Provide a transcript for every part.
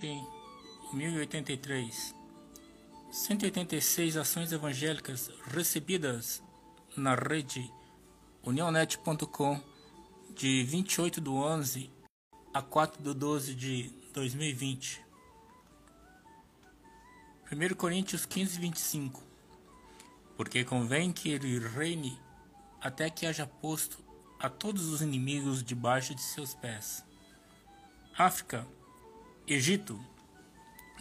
em 1083. 186 ações evangélicas recebidas na rede unionet.com de 28 de 11 a 4 de 12 de 2020. 1 Coríntios 15, 25. Porque convém que ele reine até que haja posto a todos os inimigos debaixo de seus pés. África Egito,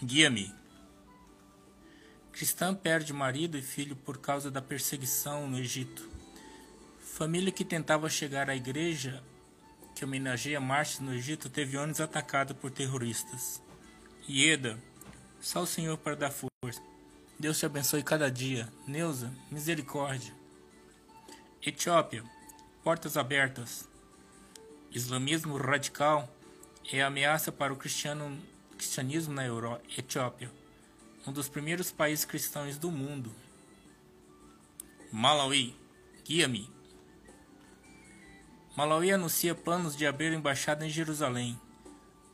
guia-me. Cristã perde marido e filho por causa da perseguição no Egito. Família que tentava chegar à igreja que homenageia mártires no Egito teve ônibus atacado por terroristas. Ieda, só o Senhor para dar força. Deus te abençoe cada dia. Neuza, misericórdia. Etiópia, portas abertas. Islamismo radical é ameaça para o cristianismo na Euro, Etiópia, um dos primeiros países cristãos do mundo. Malawi, guia-me. Malawi anuncia planos de abrir embaixada em Jerusalém.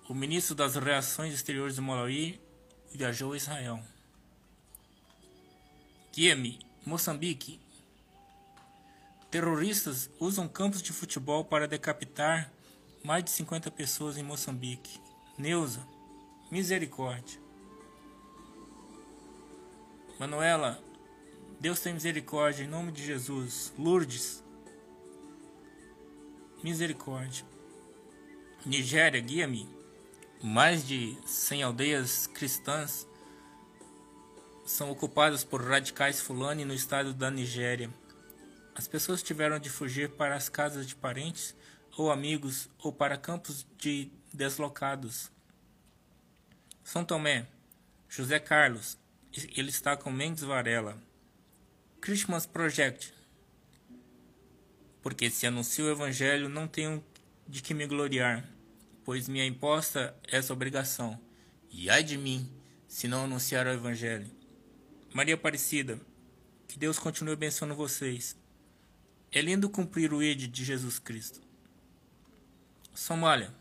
O ministro das Relações Exteriores de Malawi viajou a Israel. Guia-me, Moçambique. Terroristas usam campos de futebol para decapitar mais de 50 pessoas em Moçambique. Neuza, misericórdia. Manuela, Deus tem misericórdia em nome de Jesus. Lourdes, misericórdia. Nigéria, guia-me. Mais de 100 aldeias cristãs são ocupadas por radicais fulani no estado da Nigéria. As pessoas tiveram de fugir para as casas de parentes ou amigos ou para campos de deslocados. São Tomé, José Carlos, ele está com Mendes Varela. Christmas Project. Porque se anuncio o evangelho, não tenho de que me gloriar, pois minha imposta é essa obrigação. E ai de mim, se não anunciar o evangelho. Maria Aparecida, que Deus continue abençoando vocês. É lindo cumprir o id de Jesus Cristo. Somália.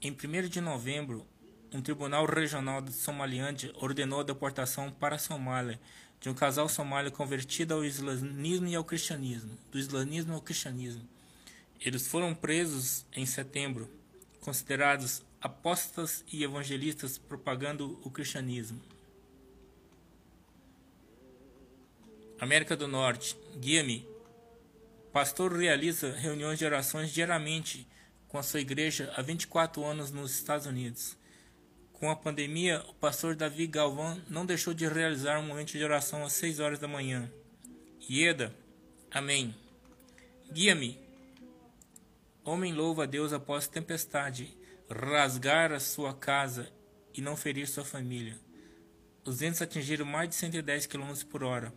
Em 1 de novembro, um tribunal regional de Somalilândia ordenou a deportação para a Somália de um casal somalio convertido ao islamismo e ao cristianismo, do islamismo ao cristianismo. Eles foram presos em setembro, considerados apóstatas e evangelistas propagando o cristianismo. América do Norte, guia-me. Pastor realiza reuniões de orações diariamente com a sua igreja há 24 anos nos Estados Unidos. Com a pandemia, o pastor Davi Galvão não deixou de realizar um momento de oração às 6 horas da manhã. Ieda, amém. Guia-me. Homem louva a Deus após tempestade, rasgar a sua casa e não ferir sua família. Os ventos atingiram mais de 110 km por hora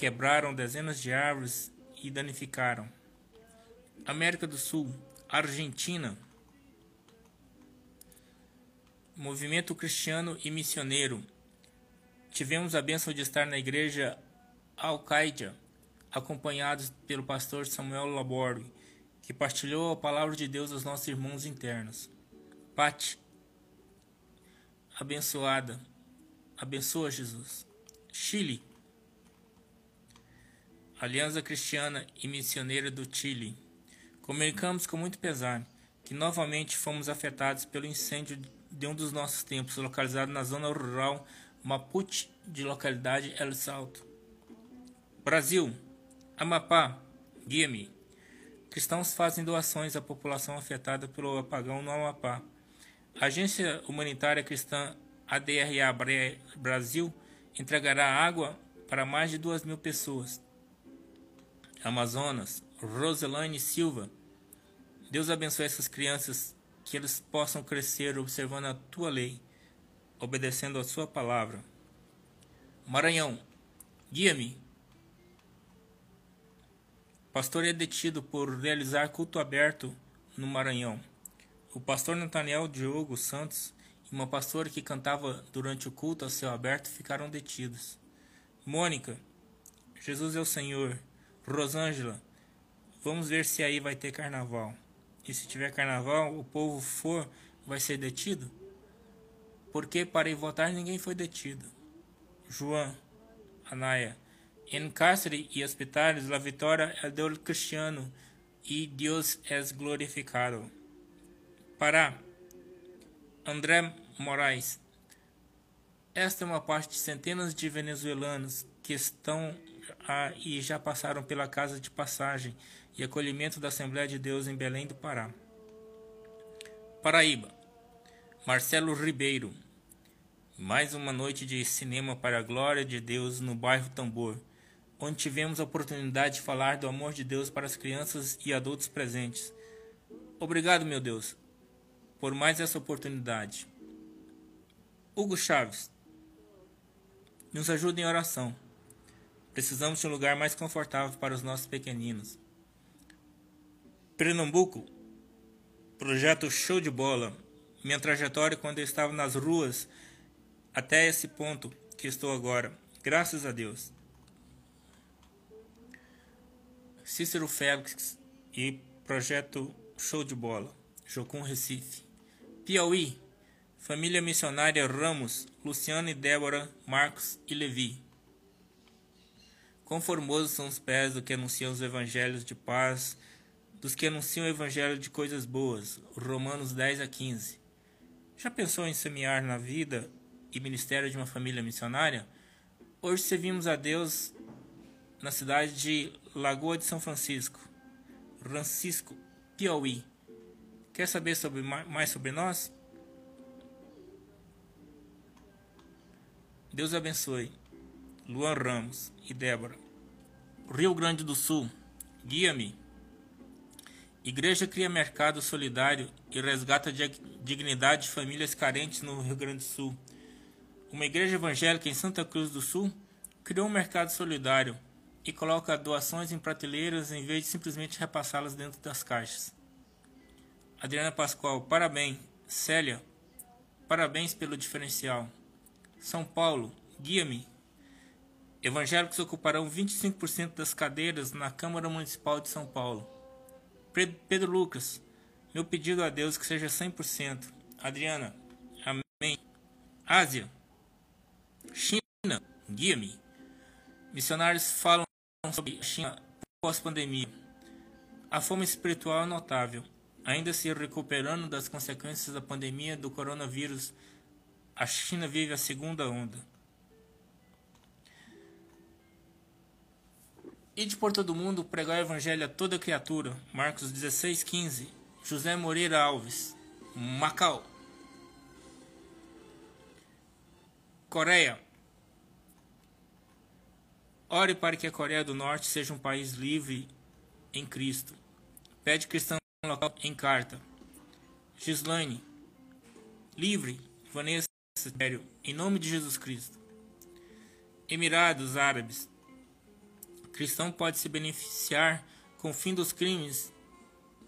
quebraram dezenas de árvores e danificaram. América do Sul, Argentina. Movimento cristiano e missioneiro. Tivemos a bênção de estar na igreja Al-Qaeda, acompanhados pelo pastor Samuel Laborde, que partilhou a palavra de Deus aos nossos irmãos internos. Pati, abençoada, abençoa Jesus. Chile, Aliança Cristiana e Missioneira do Chile. Comunicamos com muito pesar que novamente fomos afetados pelo incêndio de um dos nossos templos, localizado na zona rural Mapuche de localidade El Salto. Brasil, Amapá, guia-me. Cristãos fazem doações à população afetada pelo apagão no Amapá. A Agência Humanitária Cristã ADRA Brasil entregará água para mais de duas mil pessoas. Amazonas, Roselaine Silva. Deus abençoe essas crianças, que eles possam crescer observando a tua lei, obedecendo a sua palavra. Maranhão, guia-me. Pastor é detido por realizar culto aberto no Maranhão. O pastor Nathaniel Diogo Santos e uma pastora que cantava durante o culto a céu aberto ficaram detidos. Mônica, Jesus é o Senhor. Rosângela, Vamos ver se aí vai ter carnaval. E se tiver carnaval, o povo for, vai ser detido? Porque para ir votar ninguém foi detido. João, Anaya. Em cárcere e hospitais, a vitória é do cristiano e Deus é glorificado. Para André Moraes. Esta é uma parte de centenas de venezuelanos que estão a, e já passaram pela casa de passagem e acolhimento da Assembleia de Deus em Belém do Pará. Paraíba. Marcelo Ribeiro. Mais uma noite de cinema para a glória de Deus no bairro Tambor, onde tivemos a oportunidade de falar do amor de Deus para as crianças e adultos presentes. Obrigado, meu Deus, por mais essa oportunidade. Hugo Chaves. Nos ajude em oração. Precisamos de um lugar mais confortável para os nossos pequeninos. Pernambuco. Projeto Show de Bola. Minha trajetória quando eu estava nas ruas até esse ponto que estou agora. Graças a Deus. Cícero Félix e Projeto Show de Bola. Jocum Recife. Piauí. Família Missionária Ramos, Luciano e Débora, Marcos e Levi. Conformosos são os pés do que anunciam os evangelhos de paz, dos que anunciam o evangelho de coisas boas. Romanos 10 a 15. Já pensou em semear na vida e ministério de uma família missionária? Hoje servimos a Deus na cidade de Lagoa de São Francisco, Francisco, Piauí. Quer saber sobre, mais sobre nós? Deus abençoe. Luan Ramos e Débora. Rio Grande do Sul, guia-me. Igreja cria mercado solidário e resgata dignidade de famílias carentes no Rio Grande do Sul. Uma igreja evangélica em Santa Cruz do Sul criou um mercado solidário e coloca doações em prateleiras em vez de simplesmente repassá-las dentro das caixas. Adriana Pascoal, parabéns. Célia, parabéns pelo diferencial. São Paulo, guia-me. Evangélicos ocuparão 25% das cadeiras na Câmara Municipal de São Paulo. Pedro Lucas, meu pedido a Deus que seja 100%. Adriana, amém. Ásia, China, guia-me. Missionários falam sobre a China pós-pandemia. A fome espiritual é notável. Ainda se recuperando das consequências da pandemia do coronavírus, a China vive a segunda onda. Ide por todo mundo pregar o evangelho a toda criatura. Marcos 16, 15. José Moreira Alves. Macau. Coreia. Ore para que a Coreia do Norte seja um país livre em Cristo. Pede cristão local em carta. Gislaine. Livre. Vanessa em nome de Jesus Cristo. Emirados Árabes. Cristão pode se beneficiar com o fim dos crimes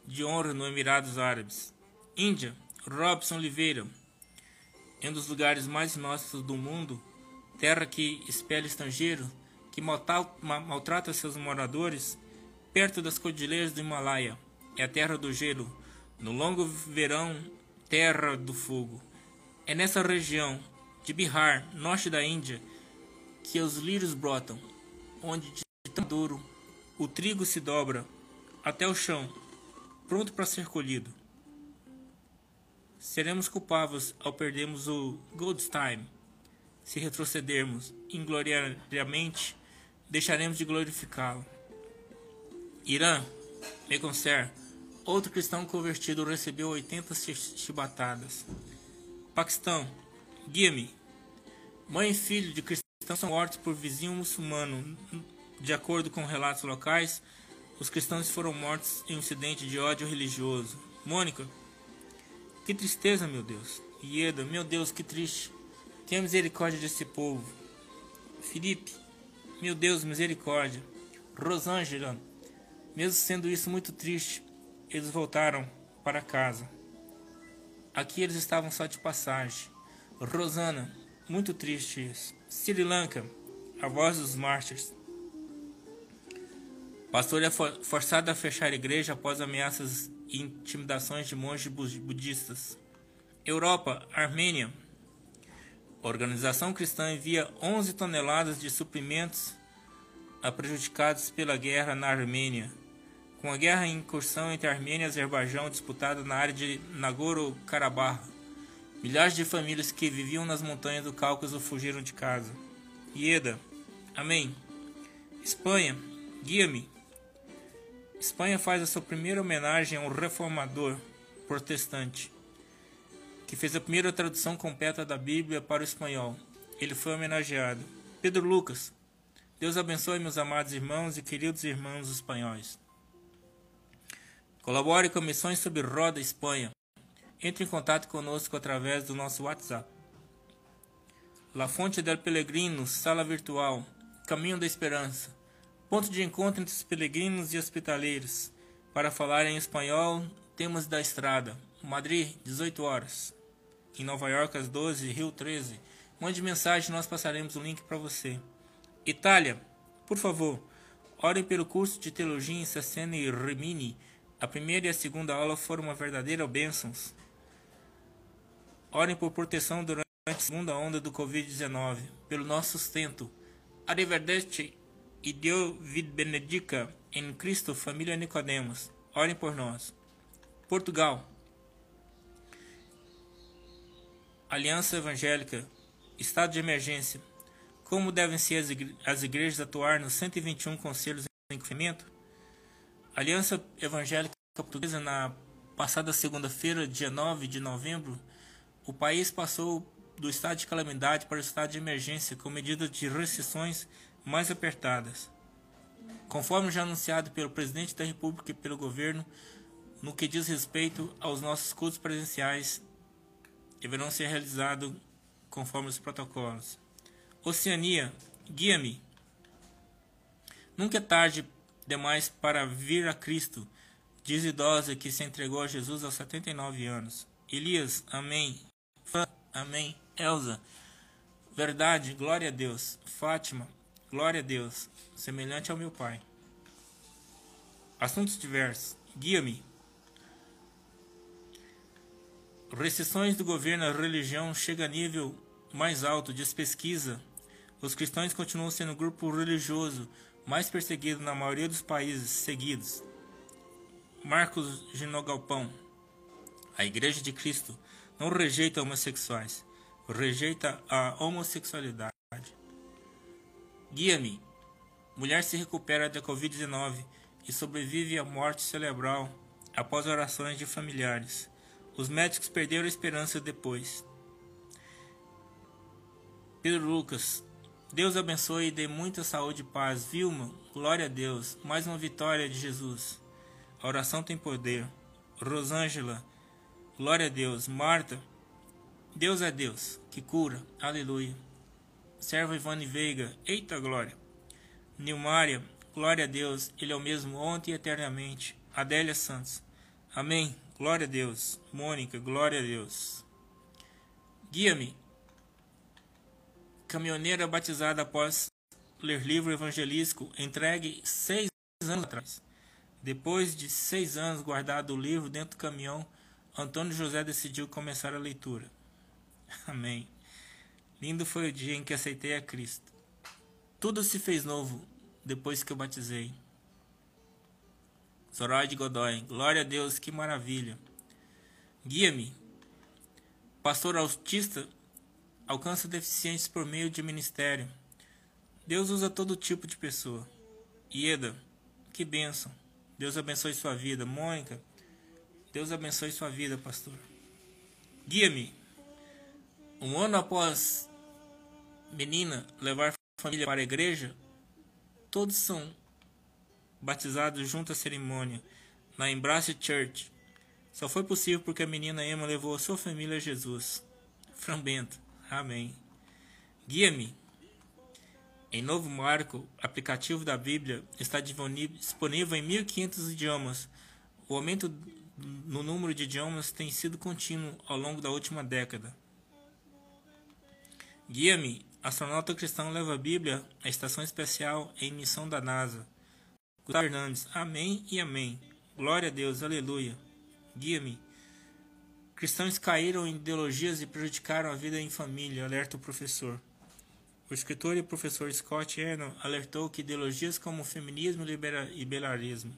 de honra no Emirados Árabes. Índia. Robson Oliveira. Em um dos lugares mais inóspitos do mundo, terra que espelha estrangeiro, que maltrata seus moradores, perto das cordilheiras do Himalaia. É a terra do gelo, no longo verão, terra do fogo. É nessa região de Bihar, norte da Índia, que os lírios brotam, onde de tão duro o trigo se dobra até o chão, pronto para ser colhido. Seremos culpados ao perdermos o Goldstein. Se retrocedermos ingloriosamente, deixaremos de glorificá-lo. Irã, Meconcer, outro cristão convertido recebeu 80 chibatadas. Paquistão, guia-me. Mãe e filho de cristãos são mortos por vizinho muçulmano. De acordo com relatos locais, os cristãos foram mortos em um incidente de ódio religioso. Mônica, que tristeza, meu Deus. Ieda, meu Deus, que triste. Tenha misericórdia desse povo. Felipe, meu Deus, misericórdia. Rosângela, mesmo sendo isso muito triste, eles voltaram para casa. Aqui eles estavam só de passagem. Rosana, muito triste isso. Sri Lanka, a voz dos mártires. Pastor é forçado a fechar a igreja após ameaças e intimidações de monges budistas. Europa, Armênia. A organização cristã envia 11 toneladas de suprimentos a prejudicados pela guerra na Armênia. Com a guerra em incursão entre Armênia e Azerbaijão disputada na área de Nagorno-Karabakh, milhares de famílias que viviam nas montanhas do Cáucaso fugiram de casa. Ieda. Amém. Espanha. Guia-me. Espanha faz a sua primeira homenagem a um reformador protestante, que fez a primeira tradução completa da Bíblia para o espanhol. Ele foi homenageado. Pedro Lucas. Deus abençoe meus amados irmãos e queridos irmãos espanhóis. Colabore com missões sobre Roda Espanha. Entre em contato conosco através do nosso WhatsApp. La Fonte del Pelegrino, Sala Virtual, Caminho da Esperança ponto de encontro entre os peregrinos e hospitaleiros. Para falar em espanhol, temas da estrada. Madrid, 18 horas. Em Nova York, às 12, Rio 13. Mande mensagem, nós passaremos o link para você. Itália, por favor, orem pelo curso de teologia em Sassene e Rimini. A primeira e a segunda aula foram uma verdadeira bênçãos. Orem por proteção durante a segunda onda do Covid-19, pelo nosso sustento. Arrivederci e Deus vid benedica em Cristo, família Nicodemos. Orem por nós. Portugal. Aliança Evangélica. Estado de emergência. Como devem ser as igrejas atuar nos 121 conselhos em crescimento? Aliança Evangélica Portuguesa, na passada segunda-feira, dia 9 de novembro, o país passou do estado de calamidade para o estado de emergência com medidas de restrições mais apertadas. Conforme já anunciado pelo presidente da República e pelo governo, no que diz respeito aos nossos cultos presenciais, deverão ser realizados conforme os protocolos. Oceania, guia-me. Nunca é tarde demais para vir a Cristo, diz idosa que se entregou a Jesus aos 79 anos. Elias, amém. Amém. Elza, verdade, glória a Deus. Fátima, Glória a Deus, semelhante ao meu Pai. Assuntos diversos. Guia-me. Restrições do governo à religião chega a nível mais alto, diz pesquisa. Os cristãos continuam sendo o grupo religioso mais perseguido na maioria dos países seguidos. Marcos Ginogalpão. A Igreja de Cristo não rejeita homossexuais, rejeita a homossexualidade. Guia-me. Mulher se recupera da Covid-19 e sobrevive à morte cerebral após orações de familiares. Os médicos perderam a esperança depois. Pedro Lucas. Deus abençoe e dê muita saúde e paz. Vilma, glória a Deus. Mais uma vitória de Jesus. A oração tem poder. Rosângela, glória a Deus. Marta, Deus é Deus, que cura. Aleluia. Serva Ivane Veiga, eita glória. Nilmária, glória a Deus, Ele é o mesmo ontem e eternamente. Adélia Santos, amém, glória a Deus. Mônica, glória a Deus. Guia-me. Caminhoneira batizada após ler livro evangelístico entregue seis anos atrás. Depois de seis anos guardado o livro dentro do caminhão, Antônio José decidiu começar a leitura. Amém. Lindo foi o dia em que aceitei a Cristo. Tudo se fez novo depois que eu batizei. Zoraide Godoy, glória a Deus, que maravilha. Guia-me. Pastor autista alcança deficientes por meio de ministério. Deus usa todo tipo de pessoa. Ieda, que bênção. Deus abençoe sua vida. Mônica, Deus abençoe sua vida, pastor. Guia-me. Um ano após menina levar família para a igreja, todos são batizados junto à cerimônia na Embrace Church. Só foi possível porque a menina Emma levou a sua família a Jesus. Frambento. Amém. Guia-me. Em Novo Marco, aplicativo da Bíblia está disponível em 1500 idiomas. O aumento no número de idiomas tem sido contínuo ao longo da última década. Guia-me Astronauta cristão leva a Bíblia à estação especial em missão da NASA. Gustavo Fernandes. Amém e amém. Glória a Deus. Aleluia. Guia-me. Cristãos caíram em ideologias e prejudicaram a vida em família, alerta o professor. O escritor e professor Scott Erno alertou que ideologias como feminismo e liberalismo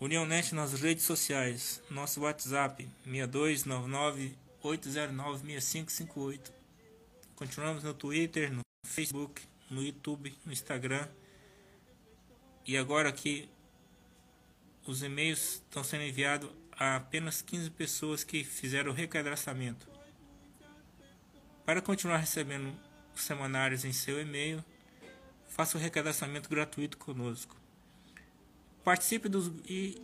Unionet nas redes sociais. Nosso WhatsApp 6299-809-6558. Continuamos no Twitter, no Facebook, no YouTube, no Instagram. E agora aqui os e-mails estão sendo enviados a apenas 15 pessoas que fizeram o recadastramento. Para continuar recebendo os semanários em seu e-mail, faça o recadastramento gratuito conosco. Participe dos e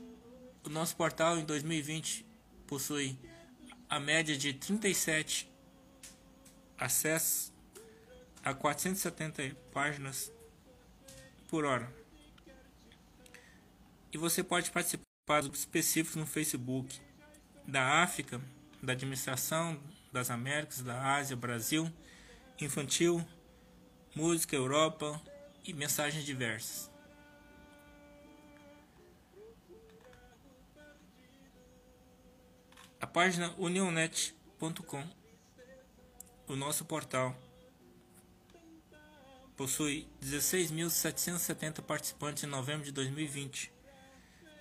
o nosso portal em 2020 possui a média de 37 acessos a 470 páginas por hora. E você pode participar dos específicos no Facebook da África, da Administração das Américas, da Ásia, Brasil, Infantil, Música, Europa e mensagens diversas. A página unionet.com, o nosso portal, possui 16.770 participantes em novembro de 2020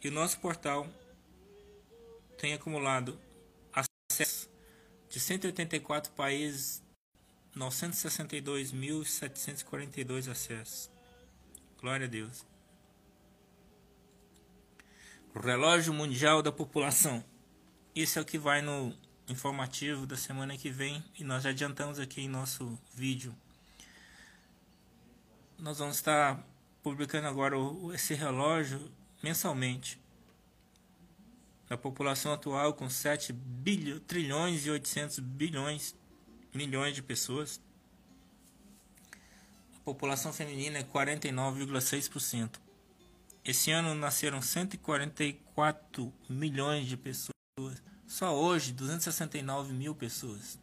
e o nosso portal tem acumulado acesso de 184 países, 962.742 acessos. Glória a Deus. O relógio mundial da população. Isso é o que vai no informativo da semana que vem e nós já adiantamos aqui em nosso vídeo. Nós vamos estar publicando agora esse relógio mensalmente. A população atual com 7 bilhões, trilhões e 800 bilhões milhões de pessoas. A população feminina é 49,6%. Esse ano nasceram 144 milhões de pessoas. Só hoje, 269 mil pessoas.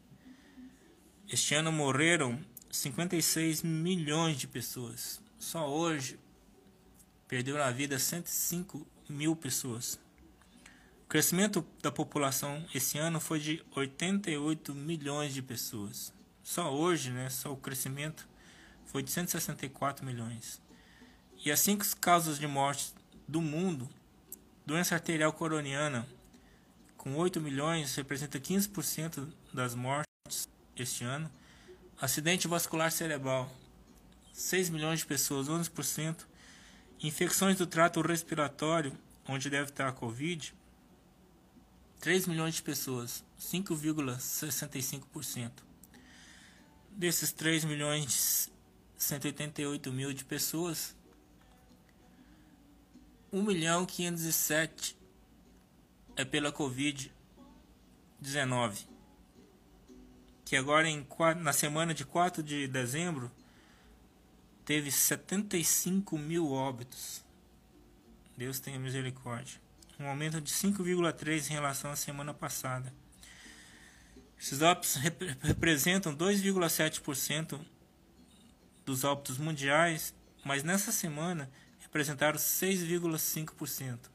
Este ano morreram 56 milhões de pessoas. Só hoje, perderam a vida 105 mil pessoas. O crescimento da população esse ano foi de 88 milhões de pessoas. Só hoje, né, só o crescimento foi de 164 milhões. E as cinco causas de morte do mundo, doença arterial coroniana, com 8 milhões, representa 15% das mortes este ano. Acidente vascular cerebral, 6 milhões de pessoas, 11%. Infecções do trato respiratório, onde deve estar a Covid, 3 milhões de pessoas, 5,65%. Desses 3 milhões 188 mil de pessoas, 1 milhão 507 é pela Covid-19, que agora em, na semana de 4 de dezembro teve 75 mil óbitos. Deus tenha misericórdia. Um aumento de 5,3 em relação à semana passada. Esses óbitos rep representam 2,7% dos óbitos mundiais, mas nessa semana representaram 6,5%.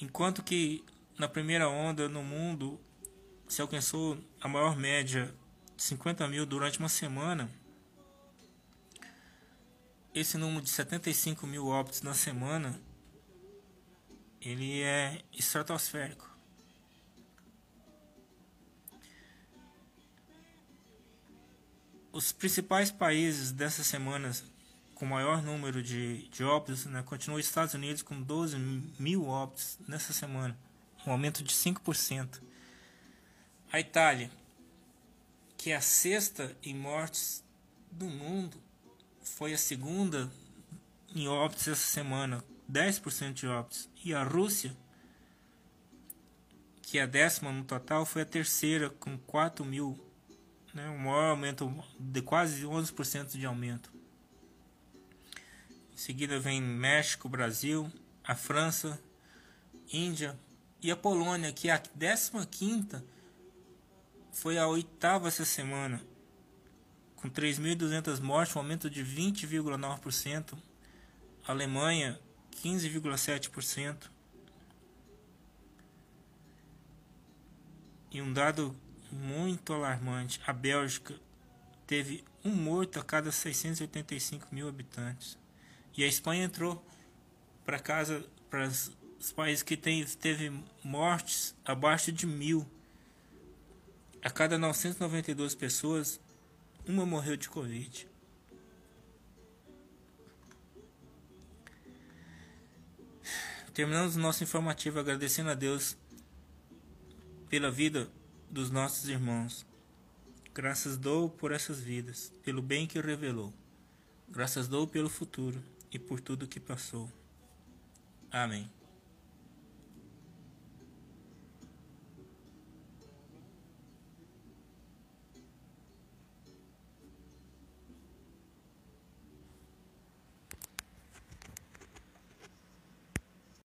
Enquanto que na primeira onda no mundo se alcançou a maior média de 50 mil durante uma semana, esse número de 75 mil óbitos na semana ele é estratosférico. Os principais países dessas semanas com maior número de, de óbitos, né, continua os Estados Unidos com 12 mil óbitos nessa semana, um aumento de 5%. A Itália, que é a sexta em mortes do mundo, foi a segunda em óbitos essa semana, 10% de óbitos. E a Rússia, que é a décima no total, foi a terceira com 4 mil, né, um maior aumento de quase 11% de aumento. Seguida vem México, Brasil, a França, Índia e a Polônia, que é a 15 foi a oitava essa semana, com 3.200 mortes, um aumento de 20,9%. Alemanha, 15,7%. E um dado muito alarmante: a Bélgica teve um morto a cada 685 mil habitantes. E a Espanha entrou para casa para os países que tem, teve mortes abaixo de mil. A cada 992 pessoas, uma morreu de Covid. Terminamos nosso informativo agradecendo a Deus pela vida dos nossos irmãos. Graças dou por essas vidas, pelo bem que revelou. Graças dou pelo futuro e por tudo que passou. Amém.